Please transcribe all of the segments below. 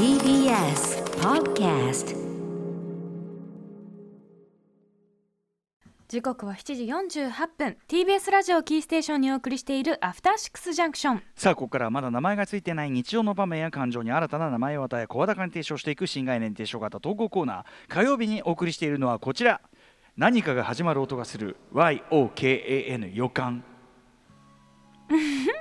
TBS Podcast 時刻は7時48分。TBS ラジオキーステーションにお送りしているアフターシックスジャンクションさあここからはまだ名前がついてない日常の場面や感情に新たな名前を与え声高に提唱していく新概念提唱型投稿コーナー。火曜日にお送りしているのはこちら。何かが始まる音がする YOKAN 予感。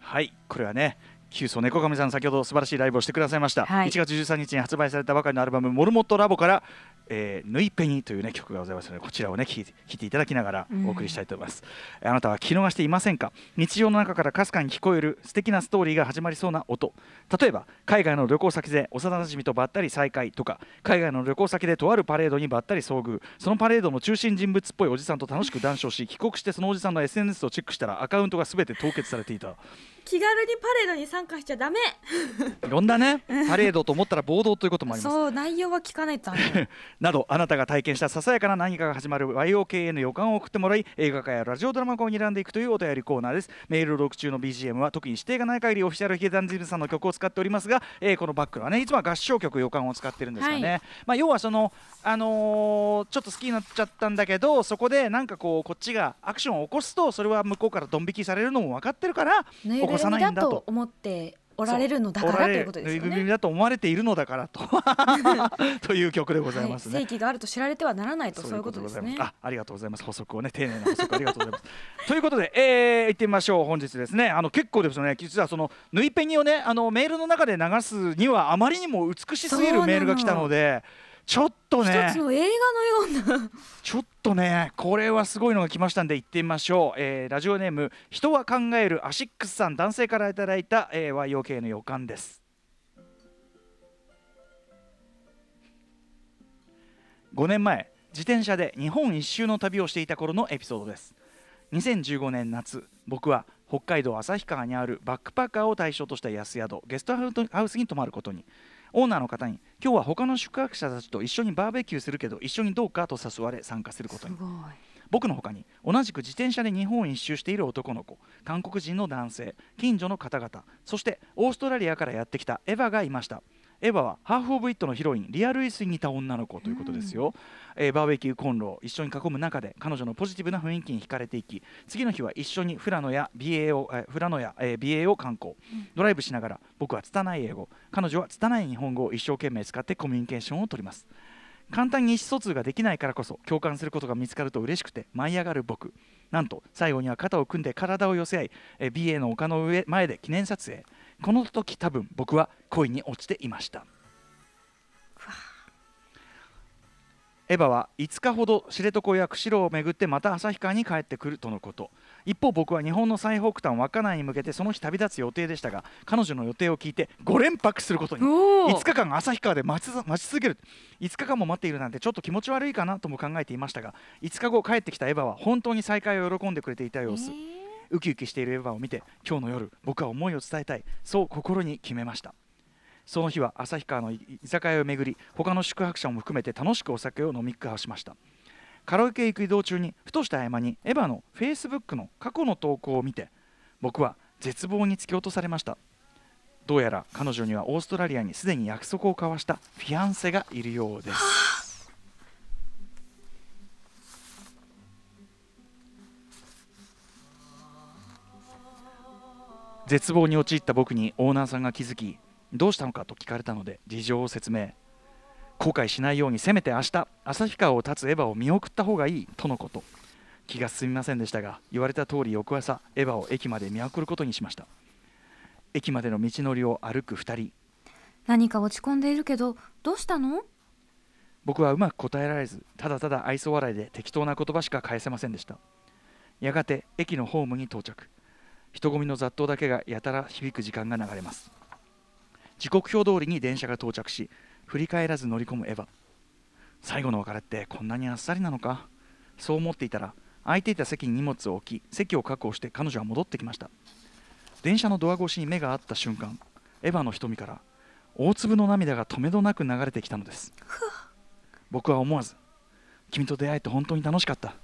はいこれはねキューソ猫神さん先ほど素晴らしいライブをしてくださいました、はい。1月13日に発売されたばかりのアルバム「モルモットラボ」から「えーヌイペニ」という、ね、曲がございますのでこちらをね聴いて聴いていただきながらお送りしたいと思います、あなたは聞き逃していませんか？日常の中からかすかに聞こえる素敵なストーリーが始まりそうな音。例えば海外の旅行先で幼なじみとばったり再会とか海外の旅行先でとあるパレードにばったり遭遇。そのパレードの中心人物っぽいおじさんと楽しく談笑し帰国してそのおじさんの SNS をチェックしたらアカウントが全て凍結されていた気軽にパレードに参加しちゃダメ。いろんなね パレードと思ったら暴動ということもあります。そう内容は聞かないと などあなたが体験したささやかな何かが始まる YOKA の予感を送ってもらい映画化やラジオドラマ化を睨んでいくというお便りコーナーです。メール録中の BGM は特に指定がない限りオフィシャルヒゲダンジムさんの曲を使っておりますが、えーこのバックはねいつもは合唱曲予感を使ってるんですがね、はい。まあ、要はその、あのーちょっと好きになっちゃったんだけどそこでなんかこうこっちがアクションを起こすとそれは向こうからドン引きされるのも分かってるから起こさないんだと。思っておられるのだからということですよおられるぬいぐるみねだと思われているのだからと という曲でございますね。はい、があると知られてはならないとそういうことですねすあ、ありがとうございます。補足をね、丁寧な補足ありがとうございます。ということで、えー、行ってみましょう。本日ですね、あの結構ですね、実はその縫いペニをね、あのメールの中で流すにはあまりにも美しすぎるメールが来たので。ちょっと一ねつ、の映画のようなちょっとね、これはすごいのが来ましたんで、行ってみましょう。えー、ラジオネーム、人は考えるアシックスさん、男性からいただいた、えー、YOK の予感です。5年前自転車で日本一周の旅をしていた頃のエピソードです2015年夏僕は北海道旭川にあるバックパッカーを対象とした安宿ゲストハウスに泊まることにオーナーの方に今日は他の宿泊者たちと一緒にバーベキューするけど一緒にどうかと誘われ参加することに。すごい。僕の他に同じく自転車で日本一周している男の子韓国人の男性近所の方々そしてオーストラリアからやってきたエヴァがいましたエヴァはハーフ・オブ・イットのヒロインリアル・イスに似た女の子ということですよ、えーバーベキューコンロを一緒に囲む中で彼女のポジティブな雰囲気に惹かれていき次の日は一緒に富良野や美瑛を、えー富良野や、えー美瑛を観光。ドライブしながら僕は拙い英語。彼女は拙い日本語を一生懸命使ってコミュニケーションを取ります。簡単に意思疎通ができないからこそ共感することが見つかると嬉しくて舞い上がる僕。なんと最後には肩を組んで体を寄せ合いえー BA の丘の上前で記念撮影この時多分僕は恋に落ちていました。エヴァは5日ほど知床や釧路を巡ってまた旭川に帰ってくるとのこと。一方僕は日本の最北端稚内に向けてその日旅立つ予定でしたが彼女の予定を聞いて5連泊することに。おー5日間旭川で待ち待ち続ける。5日間も待っているなんてちょっと気持ち悪いかなとも考えていましたが5日後帰ってきたエヴァは本当に再会を喜んでくれていた様子、ウキウキしているエヴァを見て今日の夜僕は思いを伝えたい。そう心に決めました。その日は旭川の居酒屋を巡り他の宿泊者も含めて楽しくお酒を飲み交わしました。カラオケへ行く移動中にふとした合間にエヴァのフェイスブックの過去の投稿を見て僕は絶望に突き落とされました。どうやら彼女にはオーストラリアにすでに約束を交わしたフィアンセがいるようです。絶望に陥った僕にオーナーさんが気づきどうしたのかと聞かれたので事情を説明。後悔しないようにせめて明日旭川を立つエヴァを見送った方がいいとのこと。気が進みませんでしたが言われた通り翌朝エヴァを駅まで見送ることにしました。駅までの道のりを歩く2人。何か落ち込んでいるけどどうしたの？僕はうまく答えられずただただ愛想笑いで適当な言葉しか返せませんでした。やがて駅のホームに到着人混みの雑踏だけがやたら響く時間が流れます。時刻表通りに電車が到着し振り返らず乗り込むエヴァ。最後の別れってこんなにあっさりなのか。そう思っていたら空いていた席に荷物を置き席を確保して彼女は戻ってきました。電車のドア越しに目が合った瞬間エヴァの瞳から大粒の涙が止めどなく流れてきたのです。僕は思わず君と出会えて本当に楽しかった。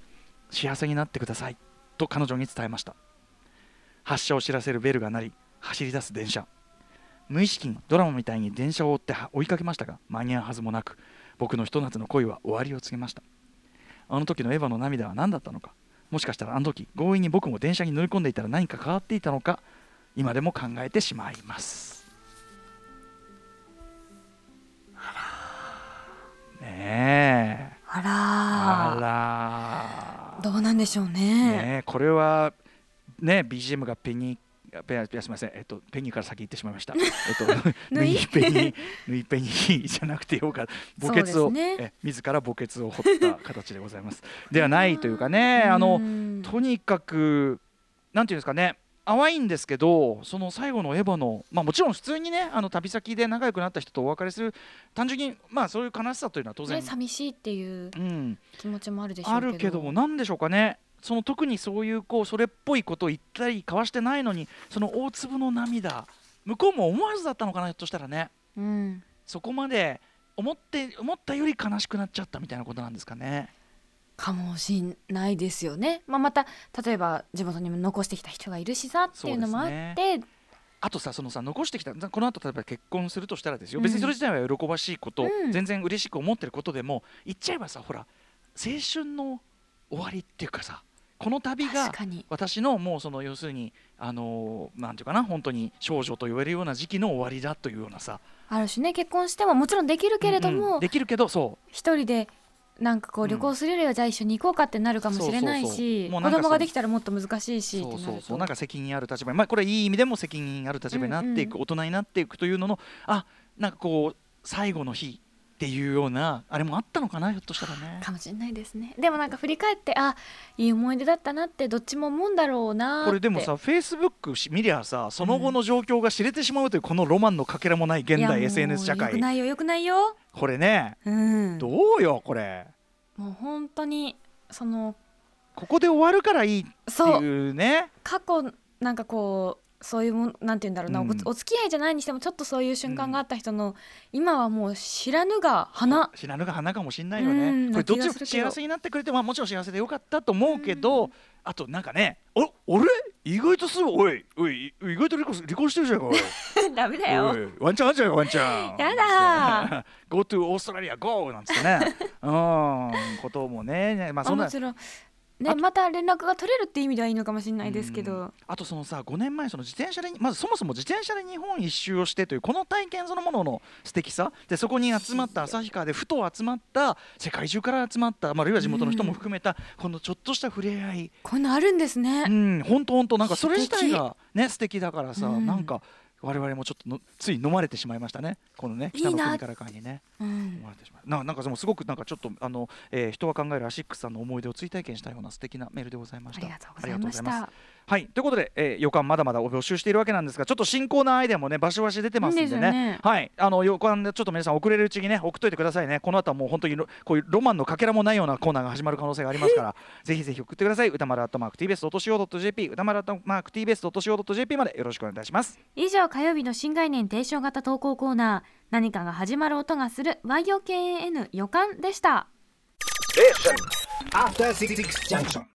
幸せになってください。と彼女に伝えました。発車を知らせるベルが鳴り走り出す電車。無意識にドラマみたいに電車を追って追いかけましたが間に合うはずもなく僕のひと夏の恋は終わりを告げました。あの時のエヴァの涙は何だったのか？もしかしたらあの時強引に僕も電車に乗り込んでいたら何か変わっていたのか？今でも考えてしまいます。ねえあらあらどうなんでしょうね。ねえこれはね BGM がペニーペすみません、えっと、ペニーから先言ってしまいました。えっと、縫いペニー、縫いペニーじゃなくてよか、墓穴を、ねえ自ら墓穴を掘った形でございます。ではないというかね、あの、うんとにかく、なんていうんですかね。淡いんですけどその最後のエヴァの、まあ、もちろん普通にねあの旅先で仲良くなった人とお別れする単純にまあそういう悲しさというのは当然、ね、寂しいっていううん、気持ちもあるでしょうけど。あるけどもなんでしょうかねその特にそういうこうそれっぽいことを言ったり交わしてないのにその大粒の涙向こうも思わずだったのかなひょっとしたらね。うん、そこまで思って思ったより悲しくなっちゃったみたいなことなんですかね。かもしんないですよね、まあ、また例えば地元にも残してきた人がいるしさっていうのもあって、あとさそのさ残してきたこの後例えば結婚するとしたらですよ、うん。別にそれ自体は喜ばしいこと、うん。全然嬉しく思ってることでも言っちゃえばさほら青春の終わりっていうかさこの旅が私のもうその要するにあのーなんていうかな本当に少女と言われるような時期の終わりだというようなさ。ある種ね結婚してももちろんできるけれどうんうもんできるけどそう。一人でなんかこう旅行するよりはじゃあ一緒に行こうかってなるかもしれないし子供ができたらもっと難しいしそうそうそう。なんか責任ある立場にまあこれはいい意味でも責任ある立場になっていく、うん。大人になっていくというののあなんかこう最後の日っていうようなあれもあったのかなひょっとしたらね。かもしれないですね。でもなんか振り返ってあいい思い出だったなってどっちも思うんだろうなこれでもさフェイスブック見りゃさその後の状況が知れてしまうというこのロマンのかけらもない現代 SNS 社よく会ないよよくないよ。これねうん。どうよこれ。もう本当にそのここで終わるからいいってそういう。ね過去なんかこうそういうもんなんて言うんだろうな、うん。おお付き合いじゃないにしてもちょっとそういう瞬間があった人の、今はもう知らぬが花。知らぬが花かもしんないようん。ねこれど。っちも幸せになってくれてまあもちろん幸せでよかったと思うけどあとなんかねお俺？意外とすぐおいおい意外と離婚離婚してるじゃんかおい。ダメだよ。ワンチャンあんじゃんワンチャン。やだ。Go to オーストラリア GO なんつってね。うん。こともねねまあそんなあもちろんねまた連絡が取れるって意味ではいいのかもしれないですけうん。どあとそのさ5年前その自転車でまずそもそも自転車で日本一周をしてというこの体験そのものの素敵さ。でそこに集まった旭川でふと集まった世界中から集まった、まあ、あるいは地元の人も含めたこのちょっとした触れ合い。こういうのあるんですね、うん。本当本当なんかそれ自体がね素敵だからさ、うん。なんか我々もちょっとのつい飲まれてしまいましたね。このね北の国からかにね。ななんかでもすごくなんかちょっとあの、えー人は考えるアシックスさんの思い出を追体験したような素敵なメールでございました。ありがとうございますた。はい。ということで、えー予感まだまだ募集しているわけなんですがちょっと新コーナーアイデアもねバシバシ出てますんでね。ね。はい。あの予感でちょっと皆さん遅れるうちにね送っといてくださいね。この後はもう本当にロこういうロマンのかけらもないようなコーナーが始まる可能性がありますからぜひぜひ送ってください。歌丸アットマーク TBS.CO.JP 歌丸アットマーク TBS.CO.JP までよろしくお願いいたします。以上火曜日の新概念提唱型投稿コーナー何かが始まる音がする YOKAN 予感でした。